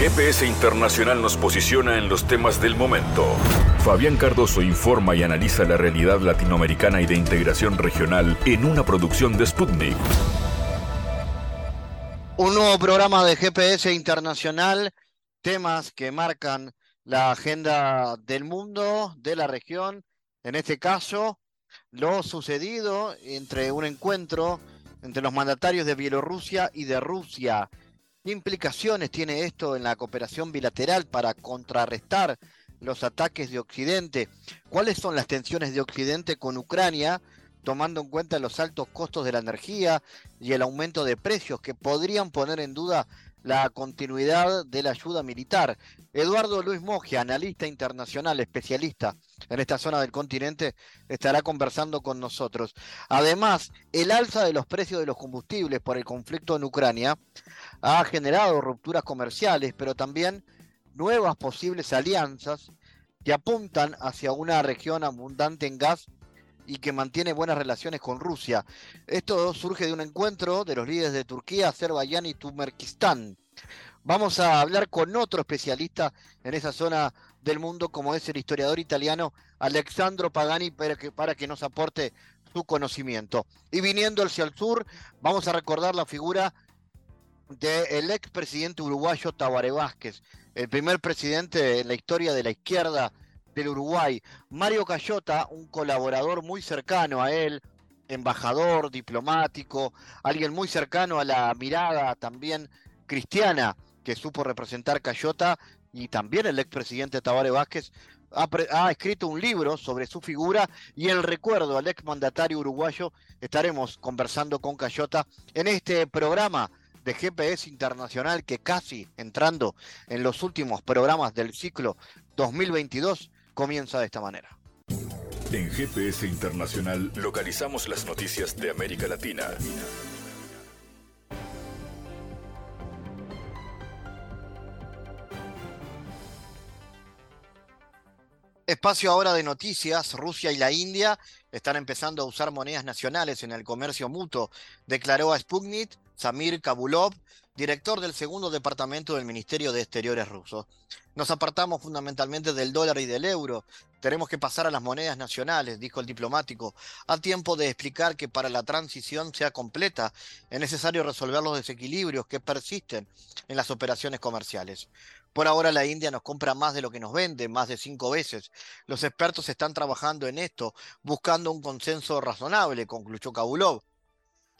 GPS Internacional nos posiciona en los temas del momento. Fabián Cardoso informa y analiza la realidad latinoamericana y de integración regional en una producción de Sputnik. Un nuevo programa de GPS Internacional, temas que marcan la agenda del mundo, de la región, en este caso, lo sucedido entre un encuentro entre los mandatarios de Bielorrusia y de Rusia. ¿Qué implicaciones tiene esto en la cooperación bilateral para contrarrestar los ataques de Occidente? ¿Cuáles son las tensiones de Occidente con Ucrania, tomando en cuenta los altos costos de la energía y el aumento de precios que podrían poner en duda la continuidad de la ayuda militar. Eduardo Luis Mogia, analista internacional, especialista en esta zona del continente, estará conversando con nosotros. Además, el alza de los precios de los combustibles por el conflicto en Ucrania ha generado rupturas comerciales, pero también nuevas posibles alianzas que apuntan hacia una región abundante en gas y que mantiene buenas relaciones con Rusia. Esto surge de un encuentro de los líderes de Turquía, Azerbaiyán y Turkmenistán. Vamos a hablar con otro especialista en esa zona del mundo, como es el historiador italiano Alexandro Pagani, para que, nos aporte su conocimiento. Y viniendo hacia el sur, vamos a recordar la figura del expresidente uruguayo Tabaré Vázquez, el primer presidente en la historia de la izquierda del Uruguay. Mario Cayota, un colaborador muy cercano a él, embajador, diplomático, alguien muy cercano a la mirada también cristiana que supo representar Cayota y también el expresidente Tabaré Vázquez ha, ha, escrito un libro sobre su figura y el recuerdo al exmandatario uruguayo. Estaremos conversando con Cayota en este programa de GPS Internacional que casi entrando en los últimos programas del ciclo 2022 comienza de esta manera. En GPS Internacional localizamos las noticias de América Latina. Espacio ahora de noticias, Rusia y la India están empezando a usar monedas nacionales en el comercio mutuo, declaró a Sputnik Samir Kabulov, director del segundo departamento del Ministerio de Exteriores ruso. Nos apartamos fundamentalmente del dólar y del euro. Tenemos que pasar a las monedas nacionales, dijo el diplomático, a tiempo de explicar que para la transición sea completa es necesario resolver los desequilibrios que persisten en las operaciones comerciales. Por ahora la India nos compra más de lo que nos vende, más de cinco veces. Los expertos están trabajando en esto, buscando un consenso razonable, concluyó Kabulov.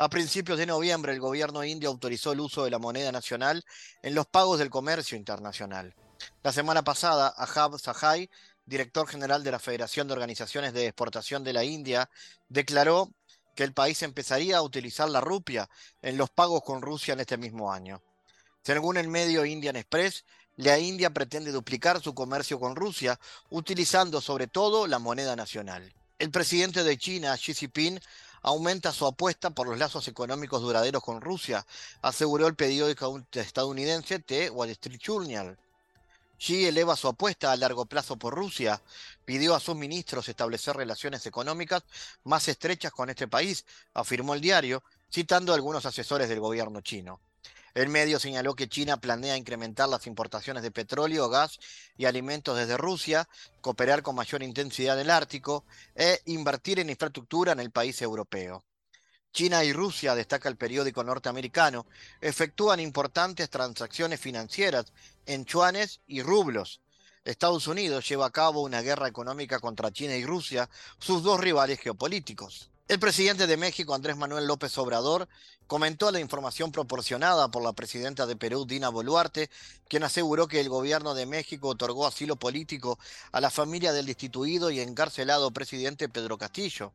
A principios de noviembre, el gobierno indio autorizó el uso de la moneda nacional en los pagos del comercio internacional. La semana pasada, Ahab Sahai, director general de la Federación de Organizaciones de Exportación de la India, declaró que el país empezaría a utilizar la rupia en los pagos con Rusia en este mismo año. Según el medio Indian Express, la India pretende duplicar su comercio con Rusia utilizando sobre todo la moneda nacional. El presidente de China, Xi Jinping, aumenta su apuesta por los lazos económicos duraderos con Rusia, aseguró el periódico estadounidense The Wall Street Journal. Xi eleva su apuesta a largo plazo por Rusia, pidió a sus ministros establecer relaciones económicas más estrechas con este país, afirmó el diario, citando algunos asesores del gobierno chino. El medio señaló que China planea incrementar las importaciones de petróleo, gas y alimentos desde Rusia, cooperar con mayor intensidad en el Ártico e invertir en infraestructura en el país europeo. China y Rusia, destaca el periódico norteamericano, efectúan importantes transacciones financieras en chuanes y rublos. Estados Unidos lleva a cabo una guerra económica contra China y Rusia, sus dos rivales geopolíticos. El presidente de México, Andrés Manuel López Obrador, comentó la información proporcionada por la presidenta de Perú, Dina Boluarte, quien aseguró que el gobierno de México otorgó asilo político a la familia del destituido y encarcelado presidente Pedro Castillo.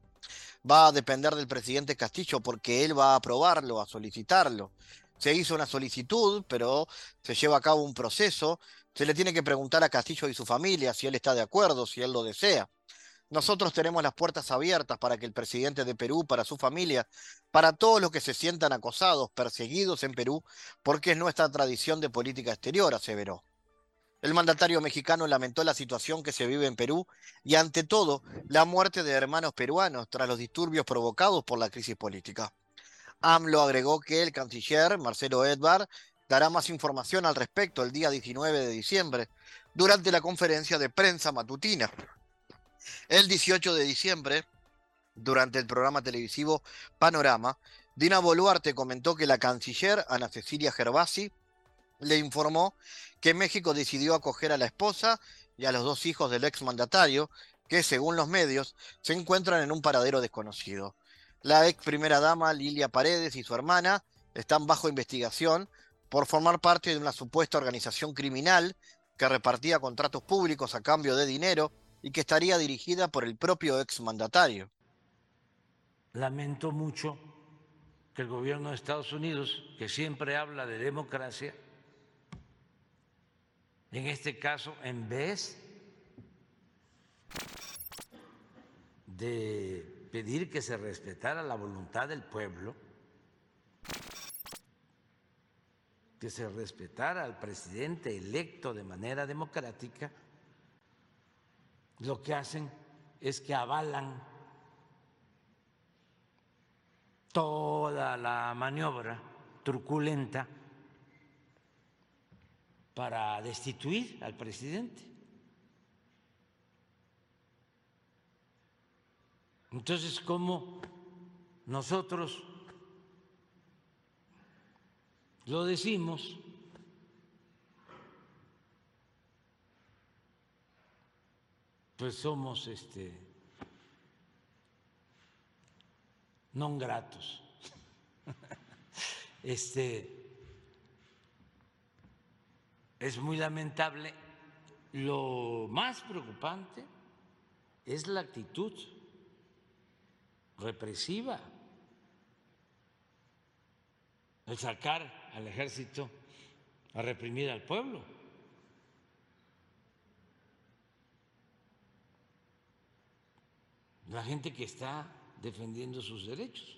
Va a depender del presidente Castillo porque él va a aprobarlo, a solicitarlo. Se hizo una solicitud, pero se lleva a cabo un proceso. Se le tiene que preguntar a Castillo y su familia si él está de acuerdo, si él lo desea. Nosotros tenemos las puertas abiertas para que el presidente de Perú, para su familia, para todos los que se sientan acosados, perseguidos en Perú, porque es nuestra tradición de política exterior, aseveró. El mandatario mexicano lamentó la situación que se vive en Perú y ante todo la muerte de hermanos peruanos tras los disturbios provocados por la crisis política. AMLO agregó que el canciller Marcelo Edvard dará más información al respecto el día 19 de diciembre durante la conferencia de prensa matutina. El 18 de diciembre, durante el programa televisivo Panorama, Dina Boluarte comentó que la canciller Ana Cecilia Gervasi le informó que México decidió acoger a la esposa y a los dos hijos del exmandatario, que según los medios se encuentran en un paradero desconocido. La ex primera dama Lilia Paredes y su hermana están bajo investigación por formar parte de una supuesta organización criminal que repartía contratos públicos a cambio de dinero y que estaría dirigida por el propio exmandatario. Lamento mucho que el gobierno de Estados Unidos, que siempre habla de democracia, en este caso, en vez de pedir que se respetara la voluntad del pueblo, que se respetara al presidente electo de manera democrática, lo que hacen es que avalan toda la maniobra truculenta para destituir al presidente. Entonces, ¿cómo nosotros lo decimos? Pues somos este non gratos. Este es muy lamentable. Lo más preocupante es la actitud represiva, el sacar al ejército a reprimir al pueblo. La gente que está defendiendo sus derechos.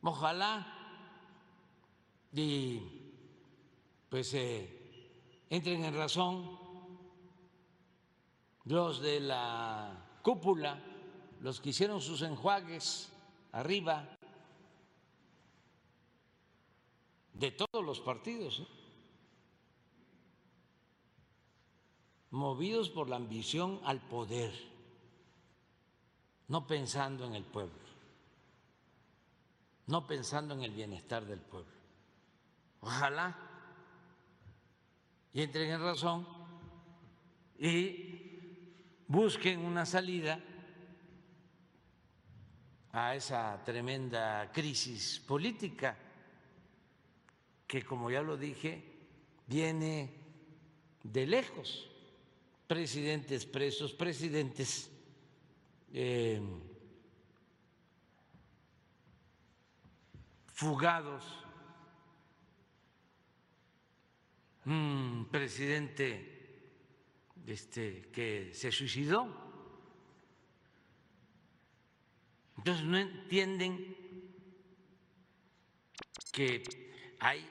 Ojalá y pues eh, entren en razón los de la cúpula, los que hicieron sus enjuagues arriba, de todos los partidos, ¿eh? movidos por la ambición al poder, no pensando en el pueblo, no pensando en el bienestar del pueblo. Ojalá y entren en razón y busquen una salida a esa tremenda crisis política que, como ya lo dije, viene de lejos. Presidentes presos, presidentes eh, fugados presidente este, que se suicidó. Entonces no entienden que hay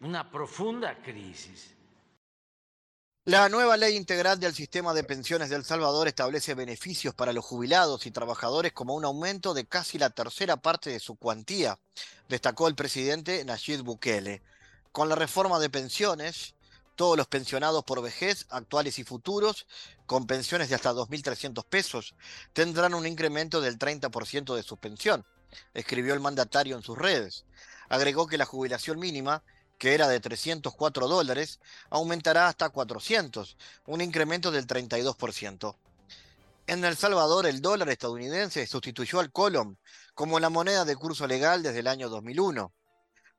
una profunda crisis. La nueva ley integral del sistema de pensiones de El Salvador establece beneficios para los jubilados y trabajadores como un aumento de casi la tercera parte de su cuantía, destacó el presidente Nayib Bukele. Con la reforma de pensiones, todos los pensionados por vejez, actuales y futuros, con pensiones de hasta 2.300 pesos, tendrán un incremento del 30% de su pensión, escribió el mandatario en sus redes. Agregó que la jubilación mínima, que era de 304 dólares, aumentará hasta 400, un incremento del 32%. En El Salvador, el dólar estadounidense sustituyó al colom como la moneda de curso legal desde el año 2001.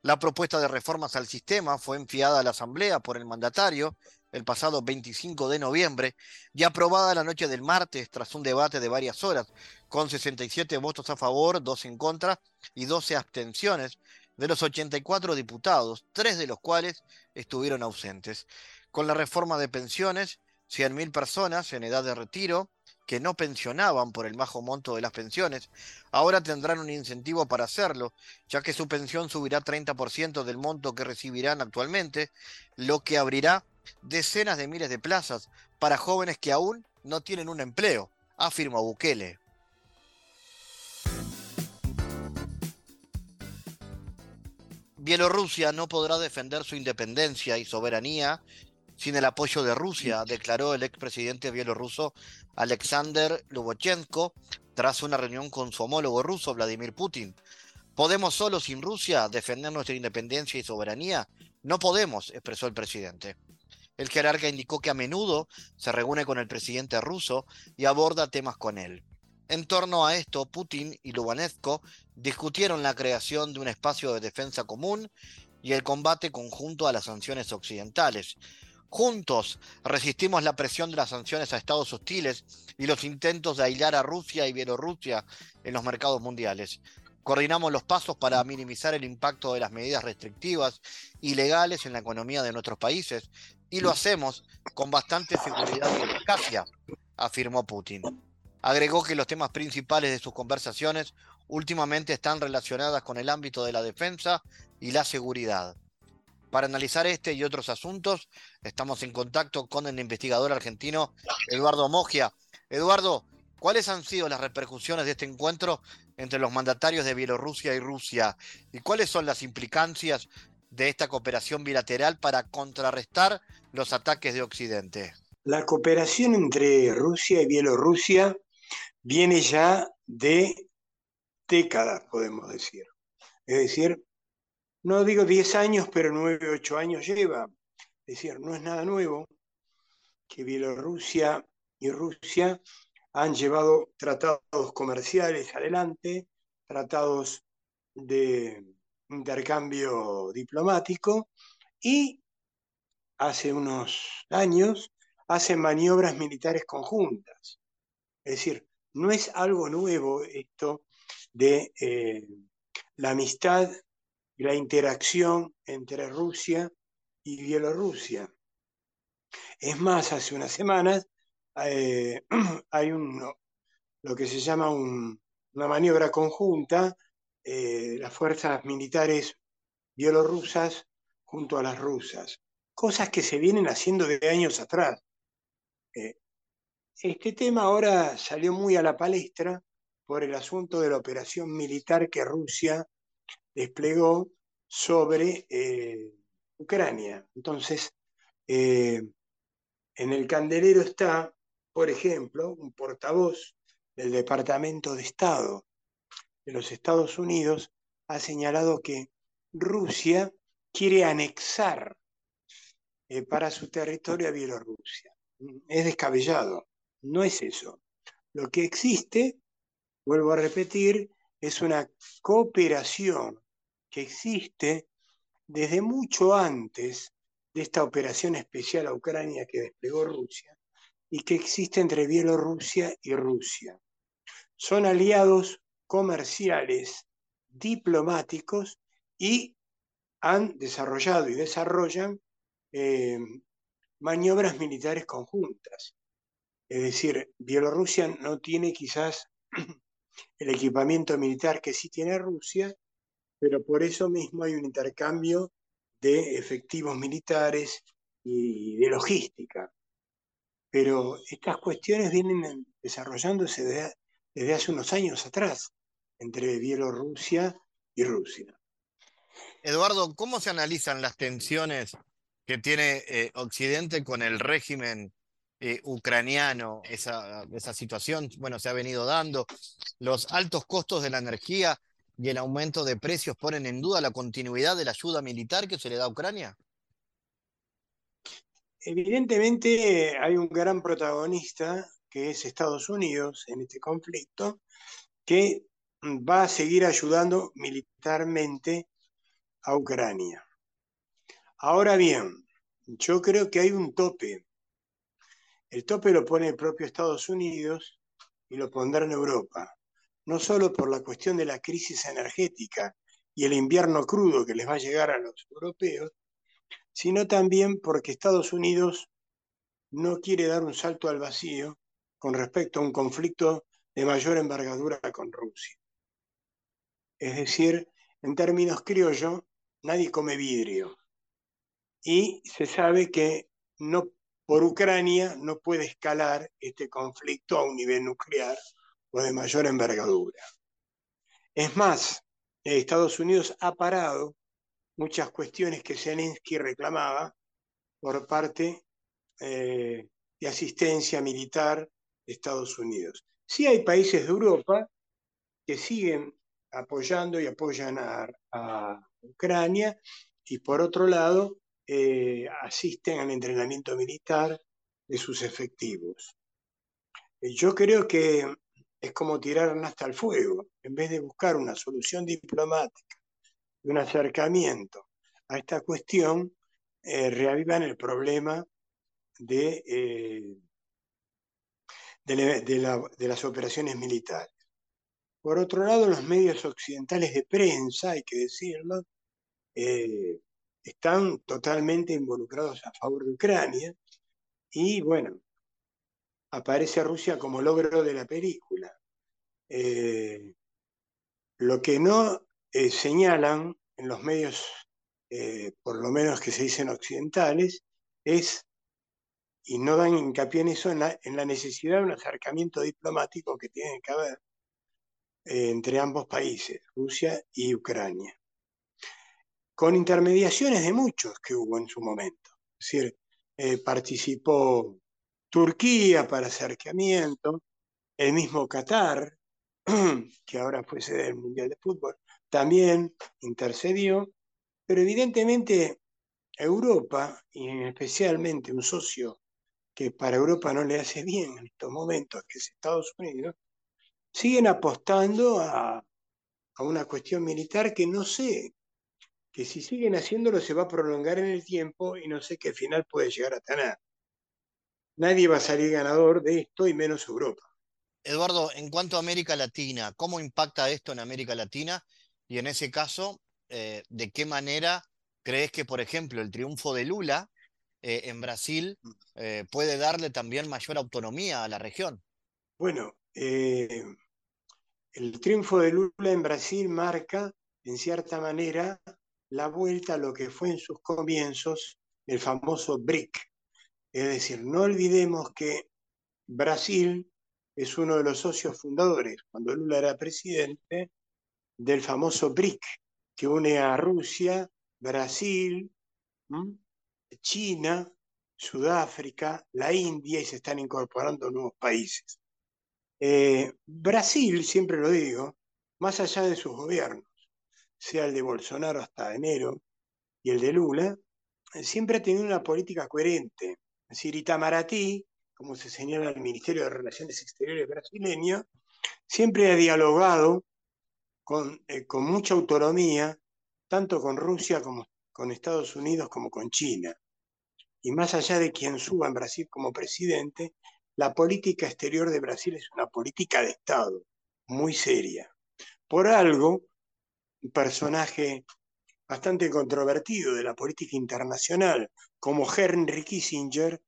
La propuesta de reformas al sistema fue enviada a la Asamblea por el mandatario el pasado 25 de noviembre y aprobada la noche del martes tras un debate de varias horas, con 67 votos a favor, 2 en contra y 12 abstenciones de los 84 diputados, tres de los cuales estuvieron ausentes. Con la reforma de pensiones, 100.000 personas en edad de retiro que no pensionaban por el bajo monto de las pensiones, ahora tendrán un incentivo para hacerlo, ya que su pensión subirá 30% del monto que recibirán actualmente, lo que abrirá decenas de miles de plazas para jóvenes que aún no tienen un empleo, afirma Bukele. Bielorrusia no podrá defender su independencia y soberanía sin el apoyo de Rusia, declaró el expresidente bielorruso Alexander Lubochenko tras una reunión con su homólogo ruso Vladimir Putin. ¿Podemos solo sin Rusia defender nuestra independencia y soberanía? No podemos, expresó el presidente. El jerarca indicó que a menudo se reúne con el presidente ruso y aborda temas con él. En torno a esto, Putin y Lubanenko discutieron la creación de un espacio de defensa común y el combate conjunto a las sanciones occidentales. Juntos resistimos la presión de las sanciones a estados hostiles y los intentos de aislar a Rusia y Bielorrusia en los mercados mundiales. Coordinamos los pasos para minimizar el impacto de las medidas restrictivas y legales en la economía de nuestros países y lo hacemos con bastante seguridad y eficacia, afirmó Putin. Agregó que los temas principales de sus conversaciones últimamente están relacionadas con el ámbito de la defensa y la seguridad. Para analizar este y otros asuntos, estamos en contacto con el investigador argentino Eduardo Mogia. Eduardo, ¿cuáles han sido las repercusiones de este encuentro entre los mandatarios de Bielorrusia y Rusia? ¿Y cuáles son las implicancias de esta cooperación bilateral para contrarrestar los ataques de Occidente? La cooperación entre Rusia y Bielorrusia viene ya de décadas, podemos decir. Es decir, no digo 10 años, pero 9, 8 años lleva. Es decir, no es nada nuevo que Bielorrusia y Rusia han llevado tratados comerciales adelante, tratados de intercambio diplomático y hace unos años hacen maniobras militares conjuntas. Es decir, no es algo nuevo esto de eh, la amistad la interacción entre Rusia y Bielorrusia. Es más, hace unas semanas eh, hay un, lo que se llama una maniobra conjunta, eh, las fuerzas militares bielorrusas junto a las rusas, cosas que se vienen haciendo de años atrás. Eh, este tema ahora salió muy a la palestra por el asunto de la operación militar que Rusia desplegó sobre eh, Ucrania. Entonces, eh, en el candelero está, por ejemplo, un portavoz del Departamento de Estado de los Estados Unidos ha señalado que Rusia quiere anexar eh, para su territorio a Bielorrusia. Es descabellado, no es eso. Lo que existe, vuelvo a repetir, es una cooperación que existe desde mucho antes de esta operación especial a Ucrania que desplegó Rusia y que existe entre Bielorrusia y Rusia. Son aliados comerciales, diplomáticos y han desarrollado y desarrollan eh, maniobras militares conjuntas. Es decir, Bielorrusia no tiene quizás el equipamiento militar que sí tiene Rusia, pero por eso mismo hay un intercambio de efectivos militares y de logística. Pero estas cuestiones vienen desarrollándose desde, hace unos años atrás entre Bielorrusia y Rusia. Eduardo, ¿cómo se analizan las tensiones que tiene eh, Occidente con el régimen eh, ucraniano? Esa, esa situación, bueno, se ha venido dando. Los altos costos de la energía y el aumento de precios ponen en duda la continuidad de la ayuda militar que se le da a Ucrania? Evidentemente hay un gran protagonista que es Estados Unidos en este conflicto, que va a seguir ayudando militarmente a Ucrania. Ahora bien, yo creo que hay un tope. El tope lo pone el propio Estados Unidos y lo pondrá en Europa no solo por la cuestión de la crisis energética y el invierno crudo que les va a llegar a los europeos, sino también porque Estados Unidos no quiere dar un salto al vacío con respecto a un conflicto de mayor envergadura con Rusia. Es decir, en términos criollos, nadie come vidrio. Y se sabe que no, por Ucrania no puede escalar este conflicto a un nivel nuclear o de mayor envergadura. Es más, Estados Unidos ha parado muchas cuestiones que Zelensky reclamaba por parte eh, de asistencia militar de Estados Unidos. Sí hay países de Europa que siguen apoyando y apoyan a, Ucrania y por otro lado eh, asisten al entrenamiento militar de sus efectivos. Eh, yo creo que es como tirar hasta el fuego, en vez de buscar una solución diplomática, un acercamiento a esta cuestión, eh, reavivan el problema de, de, las operaciones militares. Por otro lado, los medios occidentales de prensa, hay que decirlo, están totalmente involucrados a favor de Ucrania y bueno, aparece Rusia como logro de la película. lo que no señalan en los medios eh, por lo menos que se dicen occidentales, es, y no dan hincapié en eso, en la, necesidad de un acercamiento diplomático que tiene que haber eh, entre ambos países, Rusia y Ucrania, con intermediaciones de muchos que hubo en su momento. Es decir, eh, participó Turquía para acercamiento, el mismo Qatar, que ahora fue sede del Mundial de Fútbol, también intercedió, pero evidentemente Europa, y especialmente un socio que para Europa no le hace bien en estos momentos, que es Estados Unidos, siguen apostando a, una cuestión militar que no sé, que si siguen haciéndolo se va a prolongar en el tiempo y no sé qué final puede llegar a tener. Nadie va a salir ganador de esto y menos Europa. Eduardo, en cuanto a América Latina, ¿cómo impacta esto en América Latina? Y en ese caso, eh, de qué manera crees que, por ejemplo, el triunfo de Lula eh, en Brasil eh, puede darle también mayor autonomía a la región. Bueno, el triunfo de Lula en Brasil marca, en cierta manera, la vuelta a lo que fue en sus comienzos el famoso BRIC. Es decir, no olvidemos que Brasil es uno de los socios fundadores, cuando Lula era presidente, del famoso BRIC, que une a Rusia, Brasil, China, Sudáfrica, la India y se están incorporando nuevos países. Eh, Brasil, siempre lo digo, más allá de sus gobiernos, sea el de Bolsonaro hasta enero y el de Lula, siempre ha tenido una política coherente. Es decir, Itamaraty, como se señala el Ministerio de Relaciones Exteriores brasileño, siempre ha dialogado eh, con, mucha autonomía, tanto con Rusia como con Estados Unidos como con China. Y más allá de quien suba en Brasil como presidente, la política exterior de Brasil es una política de Estado, muy seria. Por algo, un personaje bastante controvertido de la política internacional, como Henry Kissinger,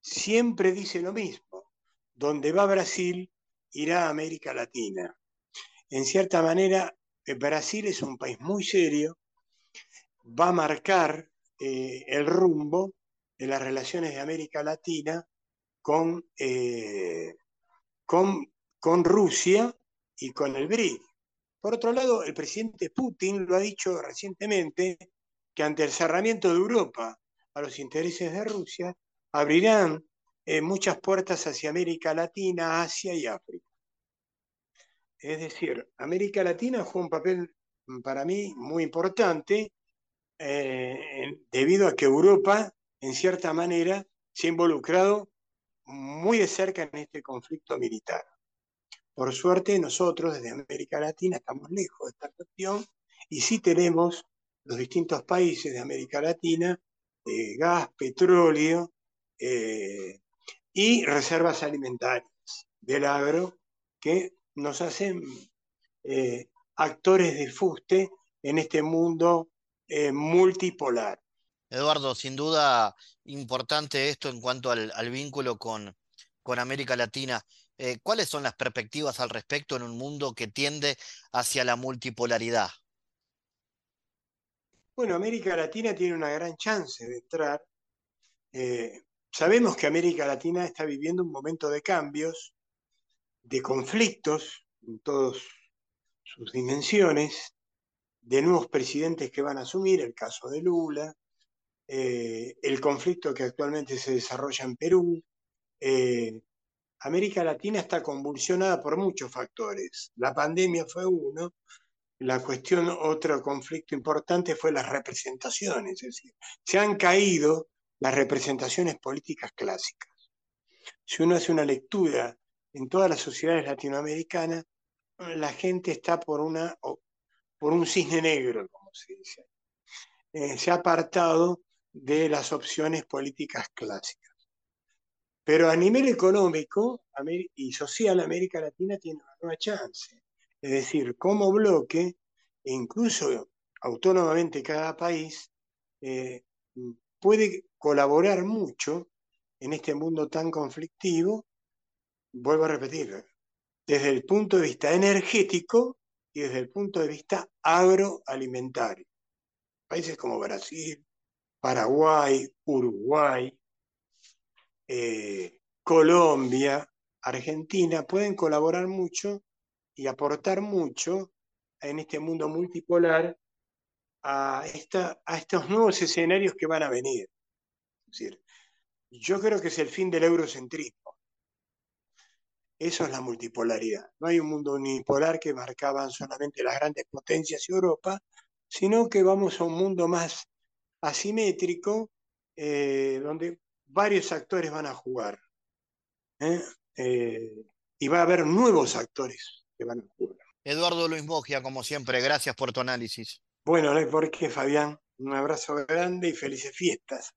siempre dice lo mismo. Donde va Brasil, irá a América Latina en cierta manera, eh, Brasil es un país muy serio, va a marcar eh, el rumbo de las relaciones de América Latina con, eh, con, con Rusia y con el BRIC. Por otro lado, el presidente Putin lo ha dicho recientemente que ante el cerramiento de Europa a los intereses de Rusia, abrirán muchas puertas hacia América Latina, Asia y África. Es decir, América Latina juega un papel mm, para mí muy importante eh, debido a que Europa, en cierta manera, se ha involucrado muy de cerca en este conflicto militar. Por suerte, nosotros desde América Latina estamos lejos de esta cuestión y sí tenemos los distintos países de América Latina eh, gas, petróleo eh, y reservas alimentarias del agro que nos hacen eh, actores de fuste en este mundo multipolar. Eduardo, sin duda importante esto en cuanto al, vínculo con, con, América Latina. Eh, ¿Cuáles son las perspectivas al respecto en un mundo que tiende hacia la multipolaridad? Bueno, América Latina tiene una gran chance de entrar. sabemos que América Latina está viviendo un momento de cambios de conflictos en todas sus dimensiones, de nuevos presidentes que van a asumir, el caso de Lula, eh, el conflicto que actualmente se desarrolla en Perú. Eh, América Latina está convulsionada por muchos factores. La pandemia fue uno, la cuestión, otro conflicto importante fue las representaciones, es decir, se han caído las representaciones políticas clásicas. Si uno hace una lectura en todas las sociedades latinoamericanas, la gente está por, una, por un cisne negro, como se dice. Eh, se ha apartado de las opciones políticas clásicas. Pero a nivel económico y social, América Latina tiene una nueva chance. Es decir, como bloque, e incluso autónomamente cada país, eh, puede colaborar mucho en este mundo tan conflictivo, vuelvo a repetir, desde el punto de vista energético y desde el punto de vista agroalimentario. Países como Brasil, Paraguay, Uruguay, eh, Colombia, Argentina pueden colaborar mucho y aportar mucho en este mundo multipolar a, esta, a estos nuevos escenarios que van a venir. Es decir, yo creo que es el fin del eurocentrismo. Eso es la multipolaridad. No hay un mundo unipolar que marcaban solamente las grandes potencias y Europa, sino que vamos a un mundo más asimétrico, eh, donde varios actores van a jugar. ¿eh? Eh, y va a haber nuevos actores que van a jugar. Eduardo Luis Mogia, como siempre, gracias por tu análisis. Bueno, no por qué, Fabián. Un abrazo grande y felices fiestas.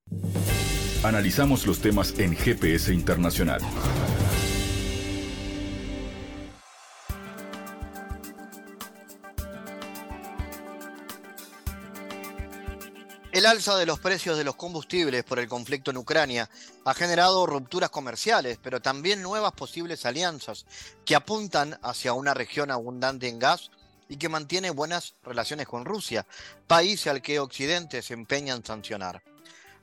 Analizamos los temas en GPS Internacional. El alza de los precios de los combustibles por el conflicto en Ucrania ha generado rupturas comerciales, pero también nuevas posibles alianzas que apuntan hacia una región abundante en gas y que mantiene buenas relaciones con Rusia, país al que Occidente se empeña en sancionar.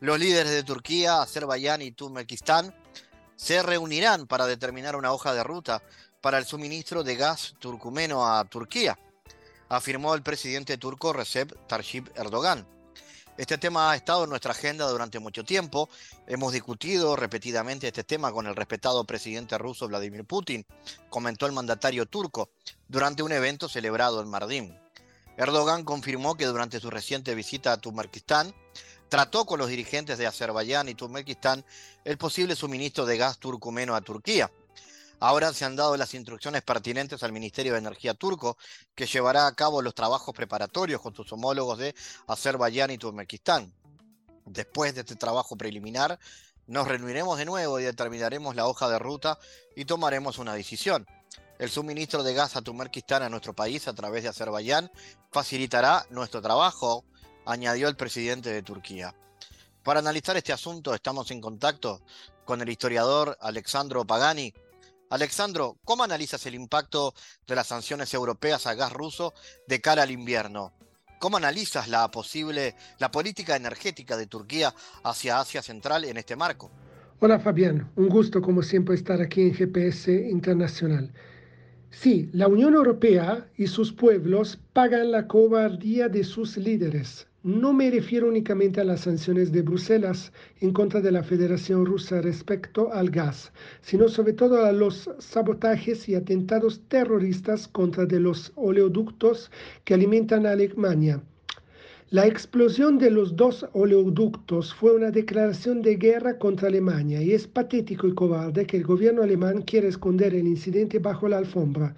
Los líderes de Turquía, Azerbaiyán y Turkmenistán se reunirán para determinar una hoja de ruta para el suministro de gas turcumeno a Turquía, afirmó el presidente turco Recep Tayyip Erdogan. Este tema ha estado en nuestra agenda durante mucho tiempo. Hemos discutido repetidamente este tema con el respetado presidente ruso Vladimir Putin, comentó el mandatario turco durante un evento celebrado en Mardin. Erdogan confirmó que durante su reciente visita a Turkmenistán trató con los dirigentes de Azerbaiyán y Turkmenistán el posible suministro de gas turcumeno a Turquía. Ahora se han dado las instrucciones pertinentes al Ministerio de Energía turco, que llevará a cabo los trabajos preparatorios con sus homólogos de Azerbaiyán y Turkmenistán. Después de este trabajo preliminar, nos reuniremos de nuevo y determinaremos la hoja de ruta y tomaremos una decisión. El suministro de gas a Turkmenistán a nuestro país a través de Azerbaiyán facilitará nuestro trabajo, añadió el presidente de Turquía. Para analizar este asunto estamos en contacto con el historiador Alexandro Pagani, Alexandro, ¿cómo analizas el impacto de las sanciones europeas a gas ruso de cara al invierno? ¿Cómo analizas la posible la política energética de Turquía hacia Asia Central en este marco? Hola Fabián, un gusto como siempre estar aquí en GPS Internacional. Sí, la Unión Europea y sus pueblos pagan la cobardía de sus líderes no me refiero únicamente a las sanciones de Bruselas en contra de la Federación Rusa respecto al gas, sino sobre todo a los sabotajes y atentados terroristas contra los oleoductos que alimentan a Alemania. La explosión de los dos oleoductos fue una declaración de guerra contra Alemania y es patético y cobarde que el gobierno alemán quiera esconder el incidente bajo la alfombra.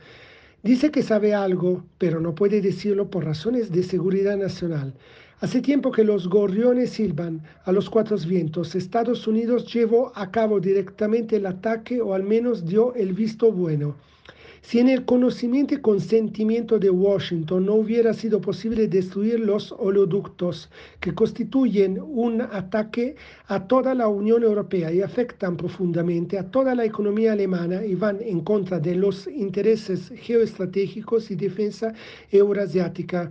Dice que sabe algo, pero no puede decirlo por razones de seguridad nacional. Hace tiempo que los gorriones silban a los cuatro vientos. Estados Unidos llevó a cabo directamente el ataque o al menos dio el visto bueno. Si en el conocimiento y consentimiento de Washington no hubiera sido posible destruir los oleoductos que constituyen un ataque a toda la Unión Europea y afectan profundamente a toda la economía alemana y van en contra de los intereses geoestratégicos y defensa euroasiática,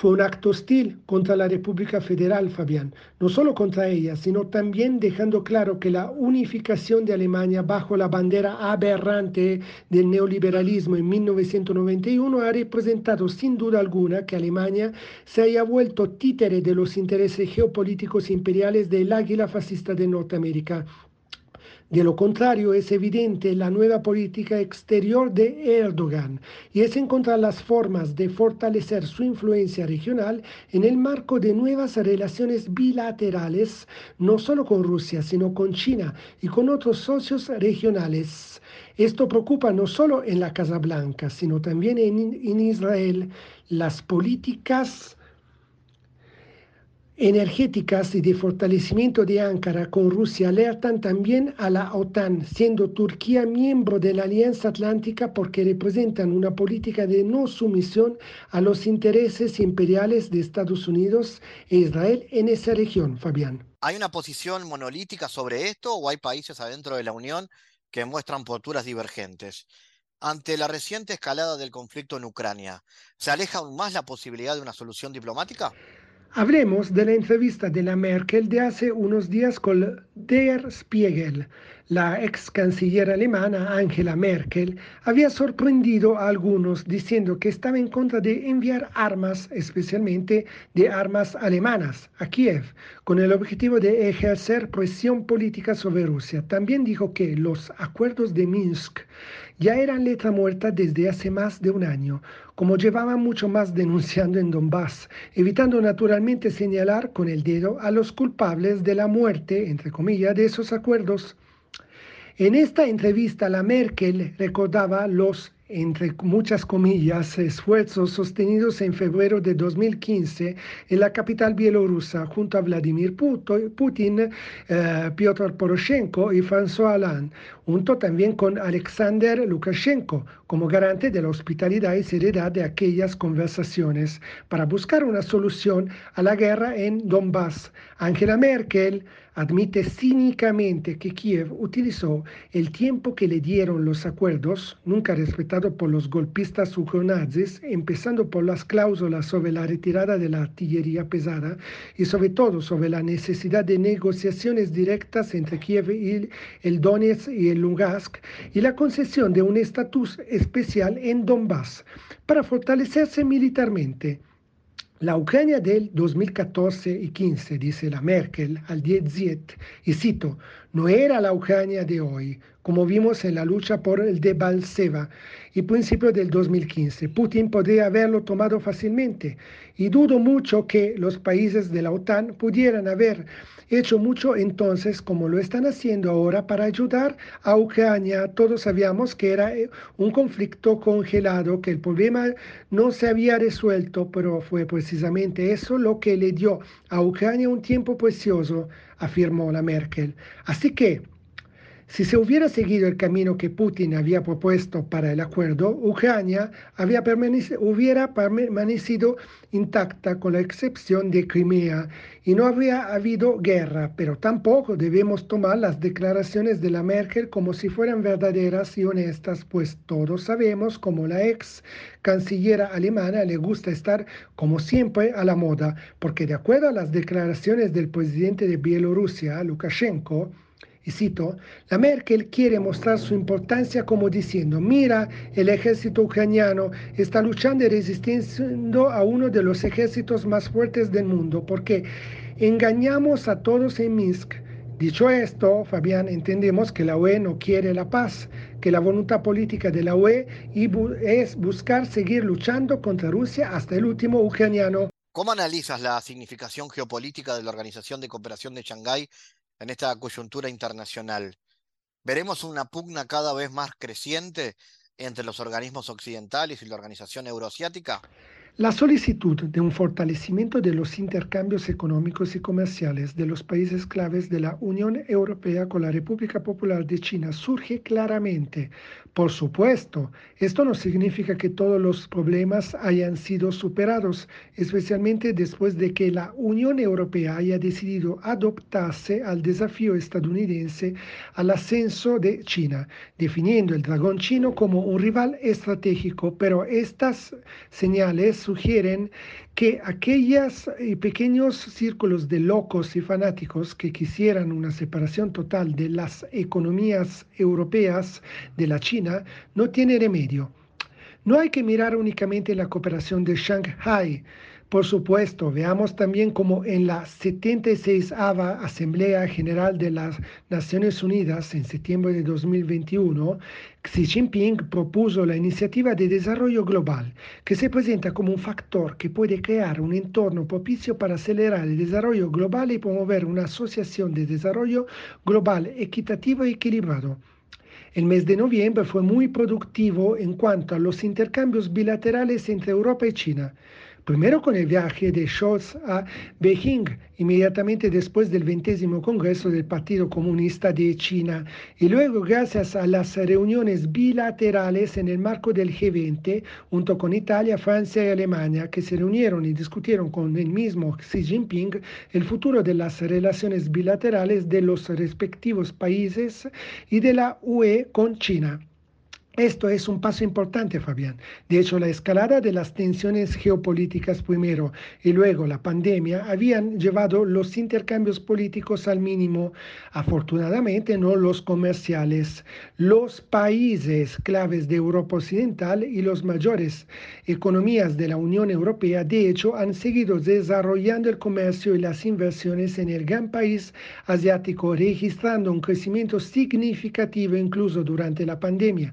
Fue un acto hostil contra la República Federal, Fabián, no solo contra ella, sino también dejando claro que la unificación de Alemania bajo la bandera aberrante del neoliberalismo en 1991 ha representado sin duda alguna que Alemania se haya vuelto títere de los intereses geopolíticos imperiales del águila fascista de Norteamérica de lo contrario, es evidente la nueva política exterior de Erdogan y es encontrar las formas de fortalecer su influencia regional en el marco de nuevas relaciones bilaterales, no solo con Rusia, sino con China y con otros socios regionales. Esto preocupa no solo en la Casa Blanca, sino también en, en Israel. Las políticas energéticas y de fortalecimiento de Ankara con Rusia alertan también a la OTAN, siendo Turquía miembro de la Alianza Atlántica porque representan una política de no sumisión a los intereses imperiales de Estados Unidos e Israel en esa región, Fabián. ¿Hay una posición monolítica sobre esto o hay países adentro de la Unión que muestran posturas divergentes? Ante la reciente escalada del conflicto en Ucrania, ¿se aleja aún más la posibilidad de una solución diplomática? Hablemos de la entrevista de la Merkel de hace unos días con Der Spiegel. La ex canciller alemana Angela Merkel había sorprendido a algunos diciendo que estaba en contra de enviar armas, especialmente de armas alemanas, a Kiev, con el objetivo de ejercer presión política sobre Rusia. También dijo que los acuerdos de Minsk ya eran letra muerta desde hace más de un año, como llevaba mucho más denunciando en Donbass, evitando naturalmente señalar con el dedo a los culpables de la muerte, entre comillas, de esos acuerdos. En esta entrevista, la Merkel recordaba los entre muchas comillas, esfuerzos sostenidos en febrero de 2015 en la capital bielorrusa junto a Vladimir Putin, eh, Piotr Poroshenko y François Hollande, junto también con Alexander Lukashenko como garante de la hospitalidad y seriedad de aquellas conversaciones para buscar una solución a la guerra en Donbass. Angela Merkel admite cínicamente que Kiev utilizó el tiempo que le dieron los acuerdos, nunca respetado por los golpistas ucronazis, empezando por las cláusulas sobre la retirada de la artillería pesada y sobre todo sobre la necesidad de negociaciones directas entre Kiev y el Donetsk y el Lugansk y la concesión de un estatus especial en Donbass para fortalecerse militarmente. La Ucrania del 2014 y 15, dice la Merkel al 10 y cito, no era la Ucrania de hoy, como vimos en la lucha por el de Balseva y principio del 2015. Putin podría haberlo tomado fácilmente y dudo mucho que los países de la OTAN pudieran haber hecho mucho entonces como lo están haciendo ahora para ayudar a Ucrania. Todos sabíamos que era eh, un conflicto congelado, que el problema no se había resuelto, pero fue precisamente eso lo que le dio a Ucrania un tiempo precioso, afirmó la Merkel. Así que si se hubiera seguido el camino que Putin había propuesto para el acuerdo, Ucrania hubiera permanecido intacta con la excepción de Crimea y no habría habido guerra, pero tampoco debemos tomar las declaraciones de la Merkel como si fueran verdaderas y honestas, pues todos sabemos como la ex canciller alemana le gusta estar como siempre a la moda, porque de acuerdo a las declaraciones del presidente de Bielorrusia, Lukashenko, y cito, la Merkel quiere mostrar su importancia como diciendo, mira, el ejército ucraniano está luchando y resistiendo a uno de los ejércitos más fuertes del mundo, porque engañamos a todos en Minsk. Dicho esto, Fabián, entendemos que la UE no quiere la paz, que la voluntad política de la UE es buscar seguir luchando contra Rusia hasta el último ucraniano. ¿Cómo analizas la significación geopolítica de la Organización de Cooperación de Shanghái en esta coyuntura internacional. ¿Veremos una pugna cada vez más creciente entre los organismos occidentales y la Organización Euroasiática? La solicitud de un fortalecimiento de los intercambios económicos y comerciales de los países claves de la Unión Europea con la República Popular de China surge claramente. Por supuesto, esto no significa que todos los problemas hayan sido superados, especialmente después de que la Unión Europea haya decidido adoptarse al desafío estadounidense al ascenso de China, definiendo el dragón chino como un rival estratégico, pero estas señales sugieren que aquellos eh, pequeños círculos de locos y fanáticos que quisieran una separación total de las economías europeas de la China no tiene remedio. No hay que mirar únicamente la cooperación de Shanghai, por supuesto, veamos también como en la 76 Asamblea General de las Naciones Unidas en septiembre de 2021, Xi Jinping propuso la iniciativa de desarrollo global, que se presenta como un factor que puede crear un entorno propicio para acelerar el desarrollo global y promover una asociación de desarrollo global equitativo y equilibrado. El mes de noviembre fue muy productivo en cuanto a los intercambios bilaterales entre Europa y China primero con el viaje de Scholz a Beijing, inmediatamente después del 20 Congreso del Partido Comunista de China, y luego gracias a las reuniones bilaterales en el marco del G20, junto con Italia, Francia y Alemania, que se reunieron y discutieron con el mismo Xi Jinping el futuro de las relaciones bilaterales de los respectivos países y de la UE con China. Esto es un paso importante, Fabián. De hecho, la escalada de las tensiones geopolíticas primero y luego la pandemia habían llevado los intercambios políticos al mínimo. Afortunadamente, no los comerciales. Los países claves de Europa Occidental y los mayores economías de la Unión Europea, de hecho, han seguido desarrollando el comercio y las inversiones en el gran país asiático, registrando un crecimiento significativo incluso durante la pandemia.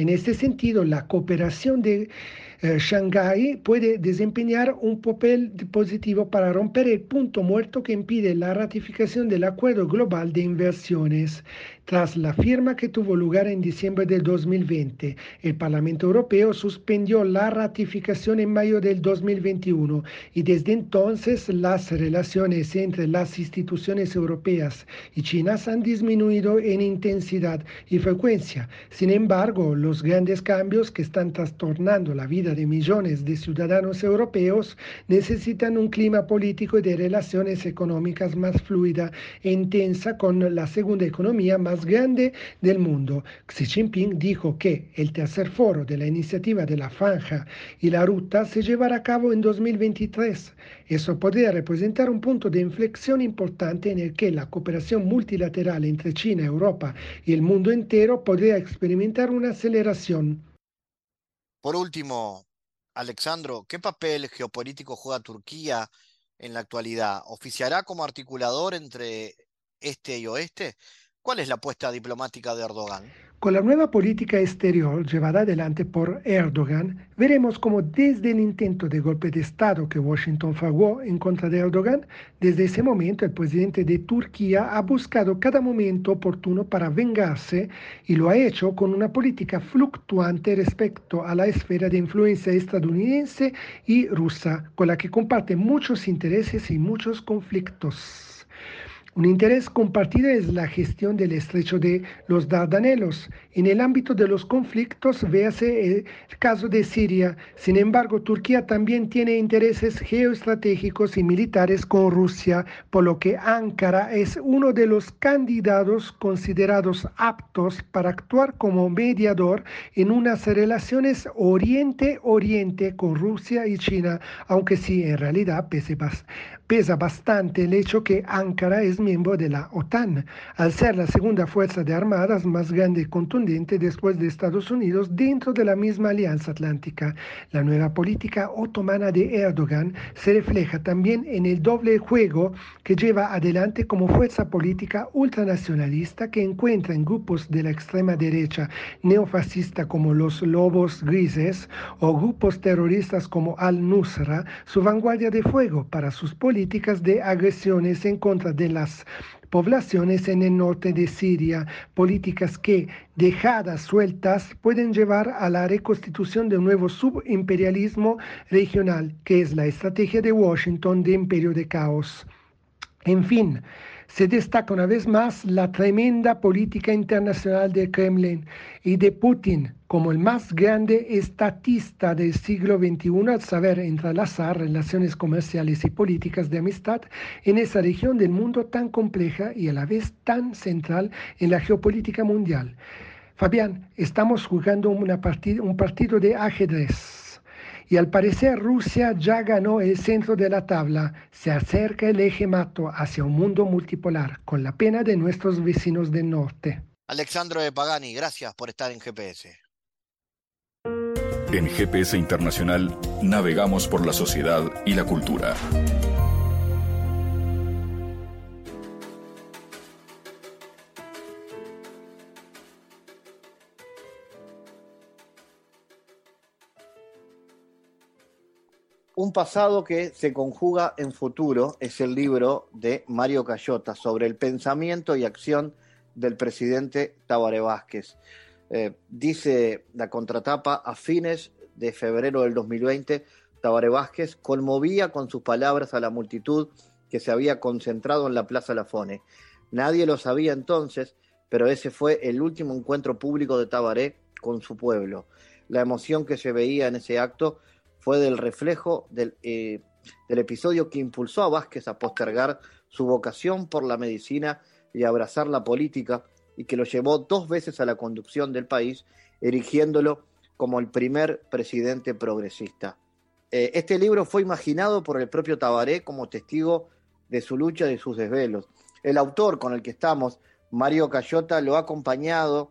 En este sentido, la cooperación de eh, Shanghái puede desempeñar un papel positivo para romper el punto muerto que impide la ratificación del Acuerdo Global de Inversiones. Tras la firma que tuvo lugar en diciembre del 2020, el Parlamento Europeo suspendió la ratificación en mayo del 2021 y desde entonces las relaciones entre las instituciones europeas y chinas han disminuido en intensidad y frecuencia. Sin embargo, los grandes cambios que están trastornando la vida de millones de ciudadanos europeos necesitan un clima político y de relaciones económicas más fluida e intensa con la segunda economía más grande del mundo. Xi Jinping dijo que el tercer foro de la iniciativa de la franja y la ruta se llevará a cabo en 2023. Eso podría representar un punto de inflexión importante en el que la cooperación multilateral entre China, Europa y el mundo entero podría experimentar una aceleración. Por último, Alexandro, ¿qué papel geopolítico juega Turquía en la actualidad? ¿Oficiará como articulador entre este y oeste? ¿Cuál es la apuesta diplomática de Erdogan? Con la nueva política exterior llevada adelante por Erdogan, veremos cómo desde el intento de golpe de Estado que Washington fraguó en contra de Erdogan, desde ese momento el presidente de Turquía ha buscado cada momento oportuno para vengarse y lo ha hecho con una política fluctuante respecto a la esfera de influencia estadounidense y rusa, con la que comparte muchos intereses y muchos conflictos. Un interés compartido es la gestión del estrecho de los Dardanelos. En el ámbito de los conflictos, véase el caso de Siria. Sin embargo, Turquía también tiene intereses geoestratégicos y militares con Rusia, por lo que Ankara es uno de los candidatos considerados aptos para actuar como mediador en unas relaciones Oriente-Oriente con Rusia y China, aunque sí en realidad pese pesa bastante el hecho que Ankara es miembro de la OTAN, al ser la segunda fuerza de armadas más grande y contundente después de Estados Unidos dentro de la misma Alianza Atlántica. La nueva política otomana de Erdogan se refleja también en el doble juego que lleva adelante como fuerza política ultranacionalista que encuentra en grupos de la extrema derecha neofascista como los Lobos Grises o grupos terroristas como Al-Nusra su vanguardia de fuego para sus políticas políticas de agresiones en contra de las poblaciones en el norte de Siria, políticas que, dejadas sueltas, pueden llevar a la reconstitución de un nuevo subimperialismo regional, que es la estrategia de Washington de imperio de caos. En fin, se destaca una vez más la tremenda política internacional del Kremlin y de Putin como el más grande estatista del siglo XXI al saber entrelazar relaciones comerciales y políticas de amistad en esa región del mundo tan compleja y a la vez tan central en la geopolítica mundial. Fabián, estamos jugando un partido de ajedrez y al parecer Rusia ya ganó el centro de la tabla, se acerca el eje mato hacia un mundo multipolar, con la pena de nuestros vecinos del norte. Alexandro de Pagani, gracias por estar en GPS. En GPS Internacional navegamos por la sociedad y la cultura. Un pasado que se conjuga en futuro es el libro de Mario Cayota sobre el pensamiento y acción del presidente Tabaré Vázquez. Eh, dice la contratapa, a fines de febrero del 2020, Tabaré Vázquez conmovía con sus palabras a la multitud que se había concentrado en la Plaza Lafone. Nadie lo sabía entonces, pero ese fue el último encuentro público de Tabaré con su pueblo. La emoción que se veía en ese acto fue del reflejo eh, del, episodio que impulsó a Vázquez a postergar su vocación por la medicina y abrazar la política y que lo llevó dos veces a la conducción del país, erigiéndolo como el primer presidente progresista. Eh, este libro fue imaginado por el propio Tabaré como testigo de su lucha y de sus desvelos. El autor con el que estamos, Mario Cayota, lo ha acompañado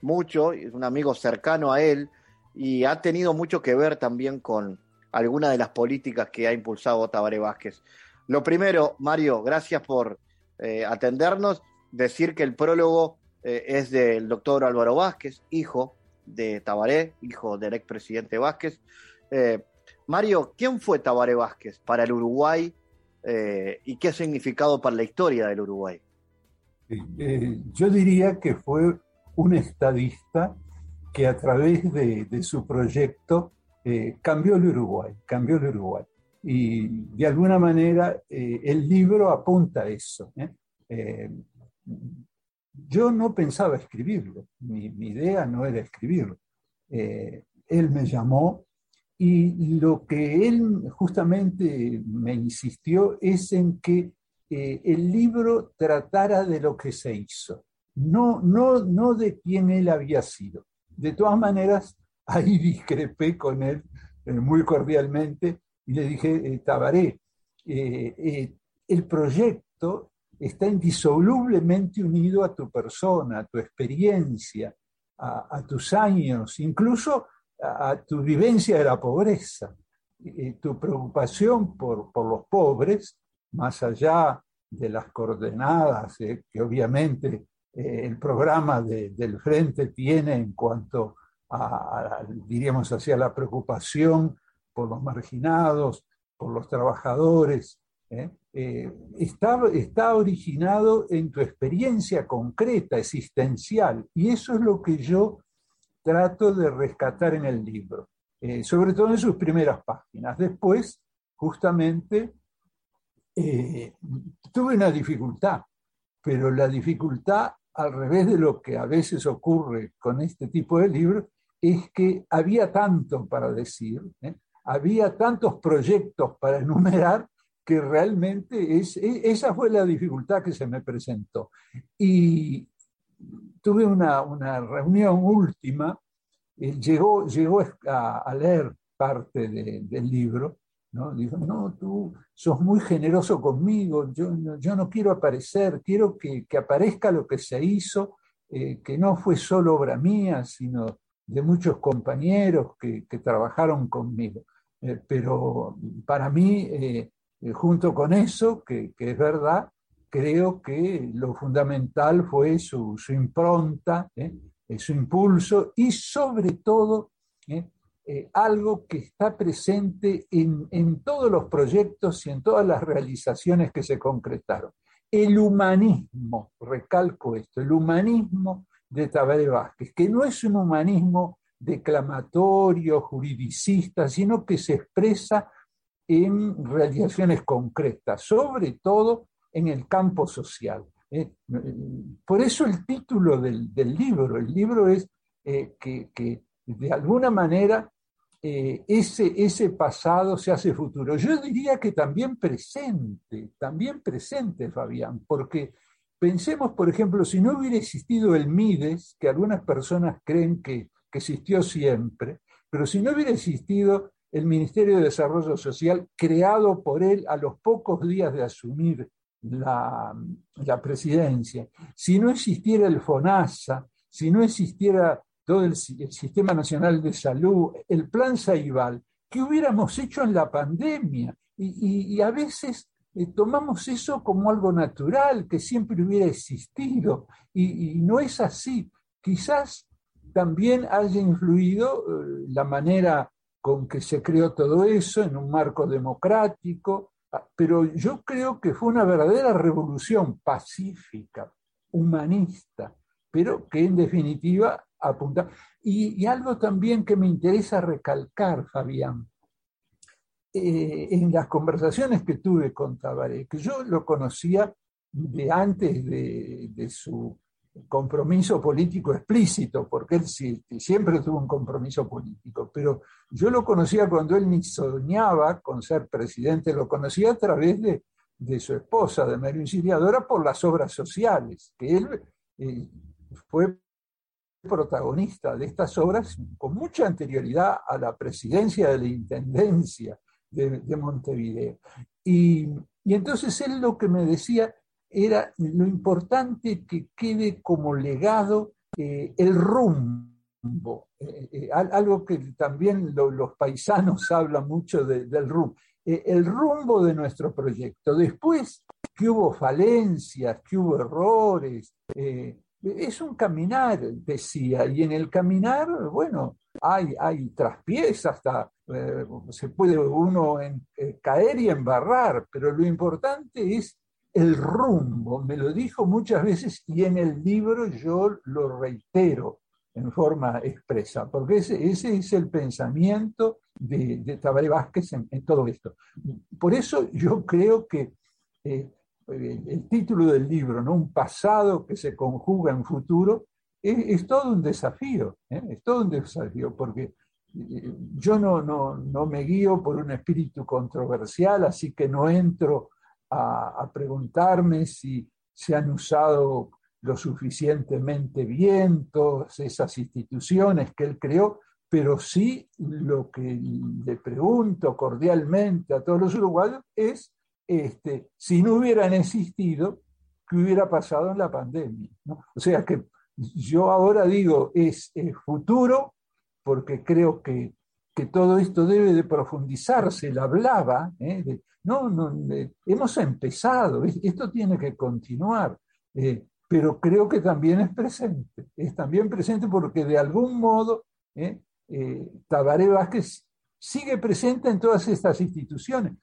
mucho, es un amigo cercano a él, y ha tenido mucho que ver también con algunas de las políticas que ha impulsado Tabaré Vázquez. Lo primero, Mario, gracias por eh, atendernos. Decir que el prólogo eh, es del doctor Álvaro Vázquez, hijo de Tabaré, hijo del expresidente Vázquez. Eh, Mario, ¿quién fue Tabaré Vázquez para el Uruguay y qué significado para la historia del Uruguay? yo diría que fue un estadista que a través de, su proyecto eh, cambió el Uruguay, cambió el Uruguay. Y de alguna manera eh, el libro apunta a eso. ¿eh? yo no pensaba escribirlo, mi, idea no era escribirlo. él me llamó y lo que él justamente me insistió es en que el libro tratara de lo que se hizo, no, no, no de quién él había sido. De todas maneras, ahí discrepé con él eh, muy cordialmente y le dije, eh, Tabaré, eh, el proyecto está indisolublemente unido a tu persona, a tu experiencia, a, tus años, incluso a, tu vivencia de la pobreza. tu preocupación por, por, los pobres, más allá de las coordenadas que obviamente el programa del Frente tiene en cuanto a, diríamos así, a la preocupación por los marginados, por los trabajadores, ¿eh? Eh, está, está originado en tu experiencia concreta, existencial, y eso es lo que yo trato de rescatar en el libro, sobre todo en sus primeras páginas. Después, justamente, tuve una dificultad, pero la dificultad al revés de lo que a veces ocurre con este tipo de libros, es que había tanto para decir, ¿eh? había tantos proyectos para enumerar, que realmente es, esa fue la dificultad que se me presentó. Y tuve una, reunión última, eh, llegó, llegó a, leer parte del libro ¿no? Dijo, no, tú sos muy generoso conmigo, yo, yo no quiero aparecer, quiero que, aparezca lo que se hizo, eh, que no fue solo obra mía, sino de muchos compañeros que, trabajaron conmigo. Eh, pero para mí, eh, junto con eso, que, es verdad, creo que lo fundamental fue su, su impronta, su impulso y sobre todo eh, algo que está presente en, todos los proyectos y en todas las realizaciones que se concretaron. El humanismo, recalco esto, el humanismo de Tabaré Vázquez, que no es un humanismo declamatorio, juridicista, sino que se expresa en realizaciones concretas, sobre todo en el campo social. ¿eh? Por eso el título del, libro, el libro es eh, que, de alguna manera eh, ese, ese pasado se hace futuro. Yo diría que también presente, también presente, Fabián, porque pensemos, por ejemplo, si no hubiera existido el MIDES, que algunas personas creen que, existió siempre, pero si no hubiera existido el Ministerio de Desarrollo Social creado por él a los pocos días de asumir la, presidencia, si no existiera el FONASA, si no existiera todo el, Sistema Nacional de Salud, el Plan Saibal, ¿qué hubiéramos hecho en la pandemia? Y, a veces eh, tomamos eso como algo natural, que siempre hubiera existido, y, no es así. Quizás también haya influido eh, la manera con que se creó todo eso en un marco democrático, ah, pero yo creo que fue una verdadera revolución pacífica, humanista, pero que en definitiva apunta. Y, algo también que me interesa recalcar, Fabián, eh, en las conversaciones que tuve con Tabaré, que yo lo conocía de antes de, su compromiso político explícito, porque él siempre tuvo un compromiso político, pero yo lo conocía cuando él ni soñaba con ser presidente, lo conocía a través de, su esposa, de María Auxiliadora, por las obras sociales, que él eh, fue protagonista de estas obras con mucha anterioridad a la presidencia de la Intendencia de, Montevideo. Y, entonces él lo que me decía era lo importante que quede como legado eh, el rumbo, eh, eh, algo que también los paisanos hablan mucho del rumbo, el rumbo de nuestro proyecto. Después hubo falencias, que hubo errores, es un caminar, decía, y en el caminar, bueno, hay, hay traspiés, hasta eh, se puede uno eh, caer y embarrar, pero lo importante es el rumbo. Me lo dijo muchas veces y en el libro yo lo reitero en forma expresa, porque ese, ese es el pensamiento de, de Tabaré Vázquez en, todo esto. Por eso yo creo que eh, el, título del libro, ¿no? un pasado que se conjuga en futuro, es, todo un desafío, ¿eh? es todo un desafío, porque eh, yo no, no, no, me guío por un espíritu controversial, así que no entro a, a preguntarme si se han usado lo suficientemente bien todas esas instituciones que él creó, pero sí lo que le pregunto cordialmente a todos los uruguayos es este, si no hubieran existido, ¿qué hubiera pasado en la pandemia? O sea que yo ahora digo, es, futuro, porque creo que, todo esto debe de profundizarse, la hablaba, ¿eh? no, hemos empezado, esto tiene que continuar, eh, pero creo que también es presente, es también presente porque de algún modo ¿eh? Tabaré Vázquez sigue presente en todas estas instituciones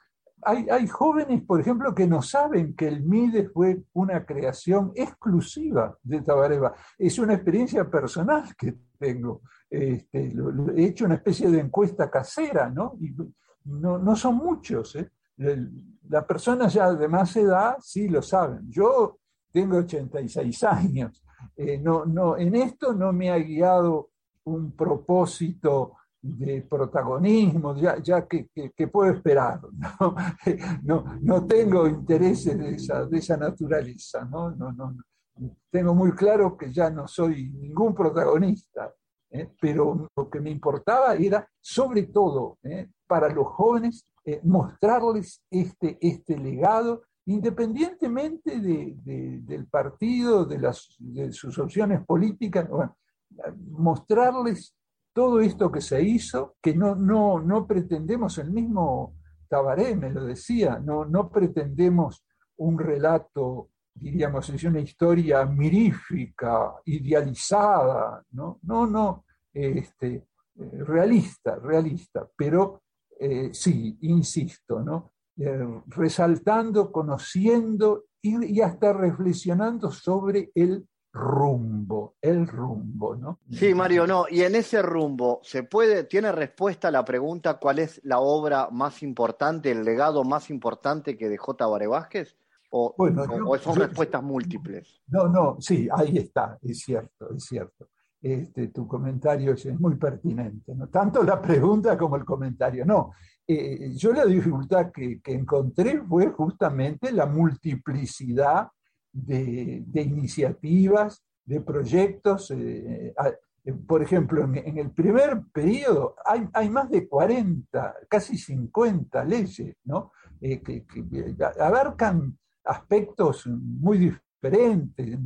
hay, jóvenes, por ejemplo, que no saben que el MIDE fue una creación exclusiva de Tabareva. Es una experiencia personal que tengo. Este, he hecho una especie de encuesta casera, ¿no? Y no, son muchos. ¿eh? Las personas ya de más edad sí lo saben. Yo tengo 86 años. Eh, no, no, en esto no me ha guiado un propósito de protagonismo, ya, ya que, puedo esperar. ¿no? No, tengo intereses de esa, de esa naturaleza. ¿no? No, no, Tengo muy claro que ya no soy ningún protagonista, ¿eh? pero lo que me importaba era, sobre todo, ¿eh? para los jóvenes, eh, mostrarles este, este legado independientemente del partido, de, las, de sus opciones políticas, mostrarles todo esto que se hizo, que no, no, no pretendemos, el mismo Tabaré me lo decía, no, no pretendemos un relato, diríamos, es una historia mirífica, idealizada, no, no, no este, eh, realista, realista, pero eh, sí, insisto, ¿no? Eh, resaltando, conociendo y, y, hasta reflexionando sobre el rumbo, el rumbo, ¿no? Sí, Mario, no, y en ese rumbo, ¿se puede, tiene respuesta a la pregunta cuál es la obra más importante, el legado más importante que dejó Tabaré Vázquez? ¿O, son respuestas múltiples? No, no, sí, ahí está, es cierto, es cierto. Este, tu comentario es muy pertinente, ¿no? tanto la pregunta como el comentario. No, eh, yo la dificultad que, que encontré fue justamente la multiplicidad de, iniciativas, de proyectos. Eh, eh, por ejemplo, en, el primer periodo hay, más de 40, casi 50 leyes, ¿no? Eh, que, abarcan aspectos muy diferentes,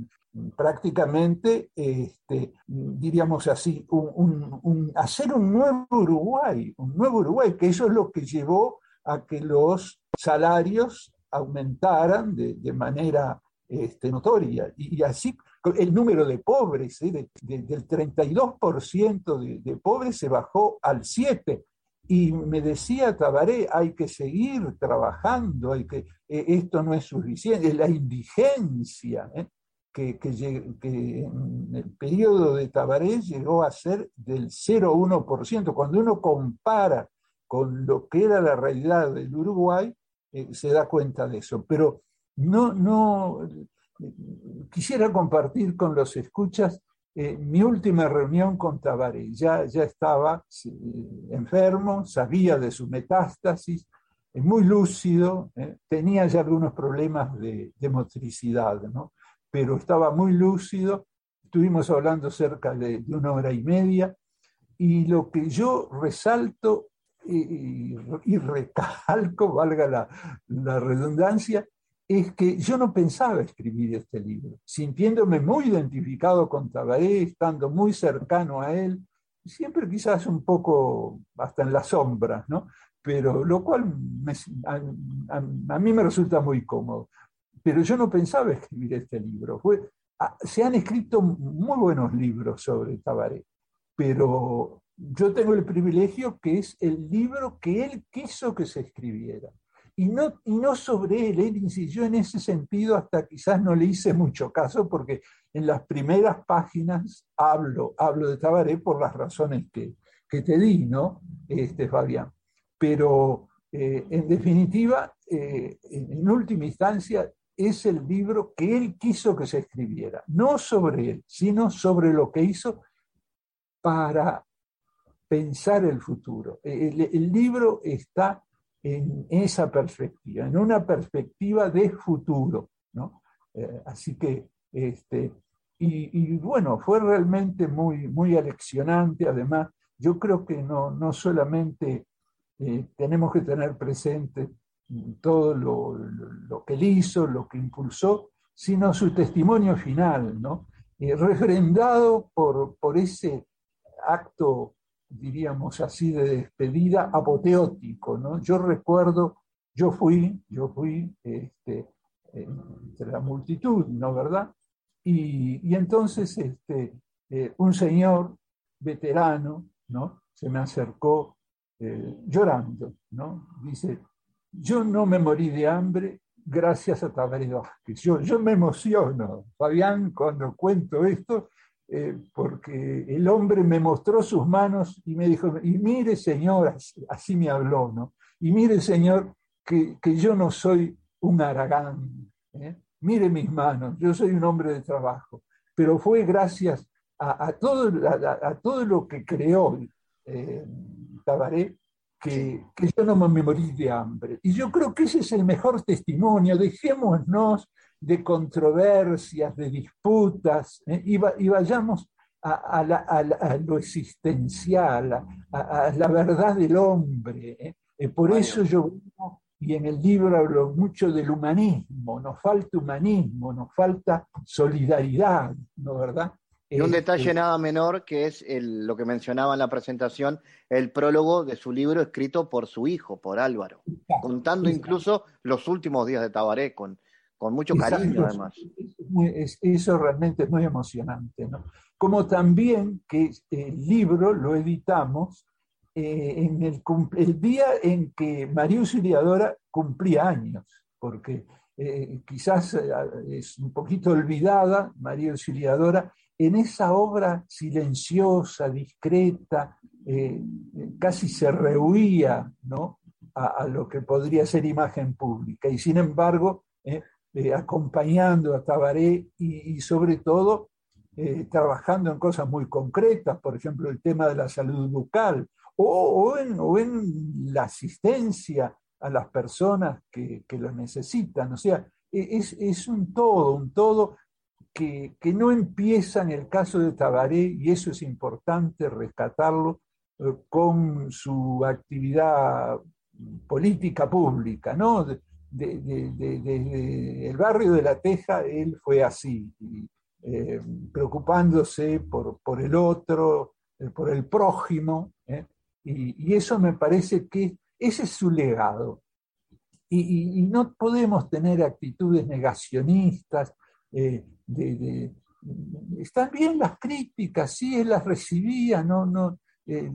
prácticamente, este, diríamos así, un, hacer un nuevo Uruguay, un nuevo Uruguay, que eso es lo que llevó a que los salarios aumentaran de, manera este, notoria. Y, así el número de pobres, ¿eh? del 32% de, de, pobres se bajó al 7%. Y me decía Tabaré, hay que seguir trabajando, hay que, eh, esto no es suficiente, la indigencia, ¿eh? que, que, en el periodo de Tabaré llegó a ser del 0,1%. Cuando uno compara con lo que era la realidad del Uruguay, se da cuenta de eso. Pero no, no quisiera compartir con los escuchas eh, mi última reunión con Tabaré. Ya, ya estaba enfermo, sabía de su metástasis, muy lúcido, tenía ya algunos problemas de, de motricidad, ¿no? pero estaba muy lúcido. Estuvimos hablando cerca de, una hora y media. Y lo que yo resalto y, recalco, valga la redundancia, es que yo no pensaba escribir este libro, sintiéndome muy identificado con Tabaré, estando muy cercano a él, siempre quizás un poco hasta en las sombras, ¿no? Pero lo cual a, mí me resulta muy cómodo pero yo no pensaba escribir este libro. Fue, se han escrito muy buenos libros sobre Tabaré, pero yo tengo el privilegio que es el libro que él quiso que se escribiera. Y no, y no sobre él, él insistió en ese sentido, hasta quizás no le hice mucho caso, porque en las primeras páginas hablo, hablo de Tabaré por las razones que, que te di, ¿no, este, Fabián? Pero eh, en definitiva, eh, en última instancia, es el libro que él quiso que se escribiera, no sobre él, sino sobre lo que hizo para pensar el futuro. El, libro está en esa perspectiva, en una perspectiva de futuro. ¿no? Eh, así que, este, y, bueno, fue realmente muy, muy aleccionante. Además, yo creo que no, no solamente eh, tenemos que tener presente todo lo, que él hizo, lo que impulsó, sino su testimonio final, ¿no? Eh, refrendado por, por ese acto, diríamos así, de despedida apoteótico. ¿no? Yo recuerdo, yo fui, yo fui este, entre la multitud, ¿no verdad? Y, entonces este, eh, un señor veterano, ¿no? Se me acercó eh, llorando, ¿no? Dice, yo no me morí de hambre gracias a Tabaré Vázquez. Yo, yo me emociono, Fabián, cuando cuento esto, eh, porque el hombre me mostró sus manos y me dijo, y mire señor, así, me habló, ¿no? Y mire señor, que, yo no soy un aragán, ¿eh? mire mis manos, yo soy un hombre de trabajo, pero fue gracias a, todo, a, todo lo que creó eh, Tabaré que, yo no me morí de hambre. Y yo creo que ese es el mejor testimonio. Dejémonos de controversias, de disputas, ¿eh? y, vayamos a, lo existencial, a, la verdad del hombre. ¿eh? Eh, por eso yo, y en el libro hablo mucho del humanismo, nos falta humanismo, nos falta solidaridad, ¿no verdad? Y un detalle nada menor que es lo que mencionaba en la presentación, el prólogo de su libro escrito por su hijo, por Álvaro, contando incluso los últimos días de Tabaré con, con mucho cariño además. eso realmente es muy emocionante. ¿no? Como también que el libro lo editamos eh, en el, el, día en que María Auxiliadora cumplía años, porque eh, quizás eh, es un poquito olvidada María Auxiliadora en esa obra silenciosa, discreta, eh, casi se rehuía ¿no? a, lo que podría ser imagen pública. Y sin embargo, eh, eh, acompañando a Tabaré y, sobre todo trabajando en cosas muy concretas, por ejemplo, el tema de la salud bucal, o, en, la asistencia a las personas que, lo necesitan. O sea, es, es un todo, un todo que, no empieza en el caso de Tabaré, y eso es importante rescatarlo, eh, con su actividad política pública, ¿no? Desde el barrio de La Teja, él fue así, eh, preocupándose por, por, el otro, eh, por el prójimo, y, y, eso me parece que ese es su legado. Y, y no podemos tener actitudes negacionistas, eh, de, están bien las críticas, sí, él las recibía, no, no, eh,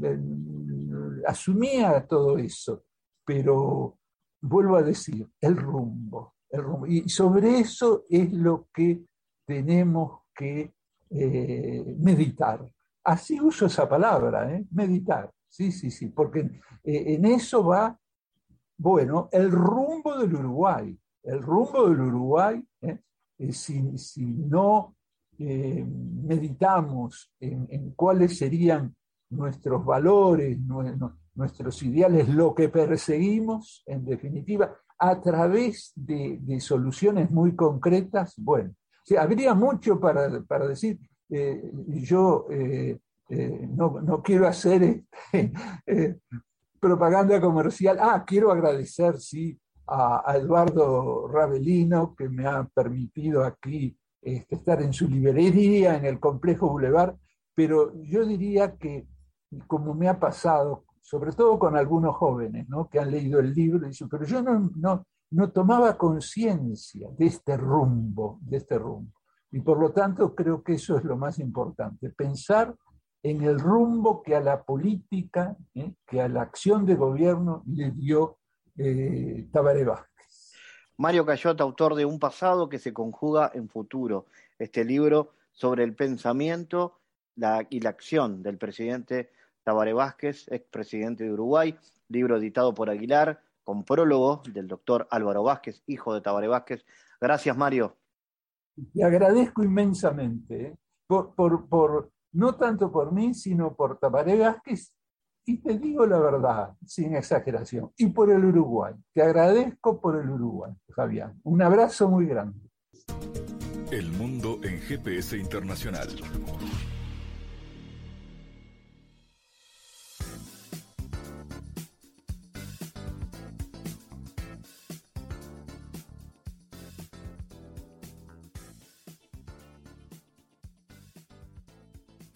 asumía todo eso, pero vuelvo a decir, el rumbo, el rumbo. Y sobre eso es lo que tenemos que eh, meditar. Así uso esa palabra, meditar. Sí, sí, sí, porque en eso va, bueno, el rumbo del Uruguay. El rumbo del Uruguay eh, si, no eh, meditamos en, cuáles serían nuestros valores, nuestros ideales, lo que perseguimos, en definitiva, a través de, soluciones muy concretas, bueno, habría mucho para, decir. Eh, yo no, quiero hacer este, propaganda comercial. Ah, quiero agradecer, sí, a, Eduardo Ravelino, que me ha permitido aquí este, estar en su librería, en el complejo Boulevard, pero yo diría que, como me ha pasado, sobre todo con algunos jóvenes ¿no? que han leído el libro, dicen, pero yo no, no, no tomaba conciencia de este rumbo, de este rumbo. Y por lo tanto creo que eso es lo más importante, pensar en el rumbo que a la política, ¿eh? que a la acción de gobierno le dio eh, Vázquez. Mario Cayota, autor de Un pasado que se conjuga en futuro, este libro sobre el pensamiento y la acción del presidente Tabaré Vázquez, expresidente de Uruguay, libro editado por Aguilar, con prólogo del doctor Álvaro Vázquez, hijo de Tabaré Vázquez. Gracias, Mario. Te agradezco inmensamente, ¿eh? por, por, no tanto por mí, sino por Tabaré Vázquez y te digo la verdad, sin exageración, y por el Uruguay. Te agradezco por el Uruguay, Fabián. Un abrazo muy grande. El mundo en GPS internacional.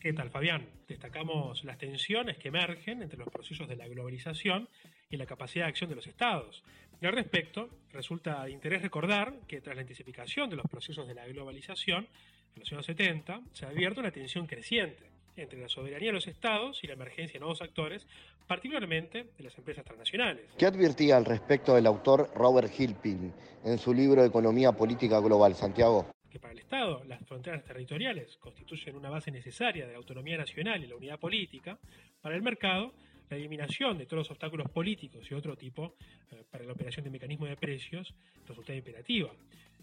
¿Qué tal, Fabián? Destacamos las tensiones que emergen entre los procesos de la globalización y la capacidad de acción de los estados. Y al respecto, resulta de interés recordar que tras la intensificación de los procesos de la globalización en los años 70, se advierte una tensión creciente entre la soberanía de los estados y la emergencia de nuevos actores, particularmente de las empresas transnacionales. ¿Qué advertía al respecto el autor Robert Hilpin en su libro Economía Política Global, Santiago? Que para el Estado las fronteras territoriales constituyen una base necesaria de la autonomía nacional y la unidad política, para el mercado la eliminación de todos los obstáculos políticos y otro tipo eh, para la operación de mecanismos de precios resulta imperativa.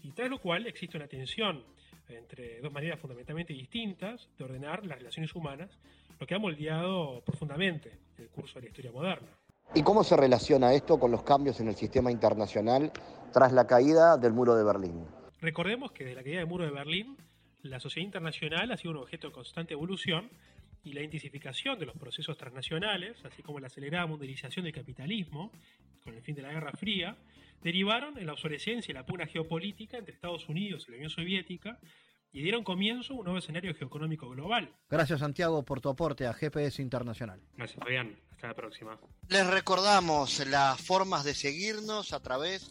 Y tras lo cual existe una tensión entre dos maneras fundamentalmente distintas de ordenar las relaciones humanas, lo que ha moldeado profundamente el curso de la historia moderna. ¿Y cómo se relaciona esto con los cambios en el sistema internacional tras la caída del muro de Berlín? Recordemos que desde la caída del muro de Berlín, la sociedad internacional ha sido un objeto de constante evolución y la intensificación de los procesos transnacionales, así como la acelerada mundialización del capitalismo, con el fin de la Guerra Fría, derivaron en la obsolescencia y la pugna geopolítica entre Estados Unidos y la Unión Soviética y dieron comienzo a un nuevo escenario geoeconómico global. Gracias Santiago por tu aporte a GPS Internacional. Gracias Fabián, hasta la próxima. Les recordamos las formas de seguirnos a través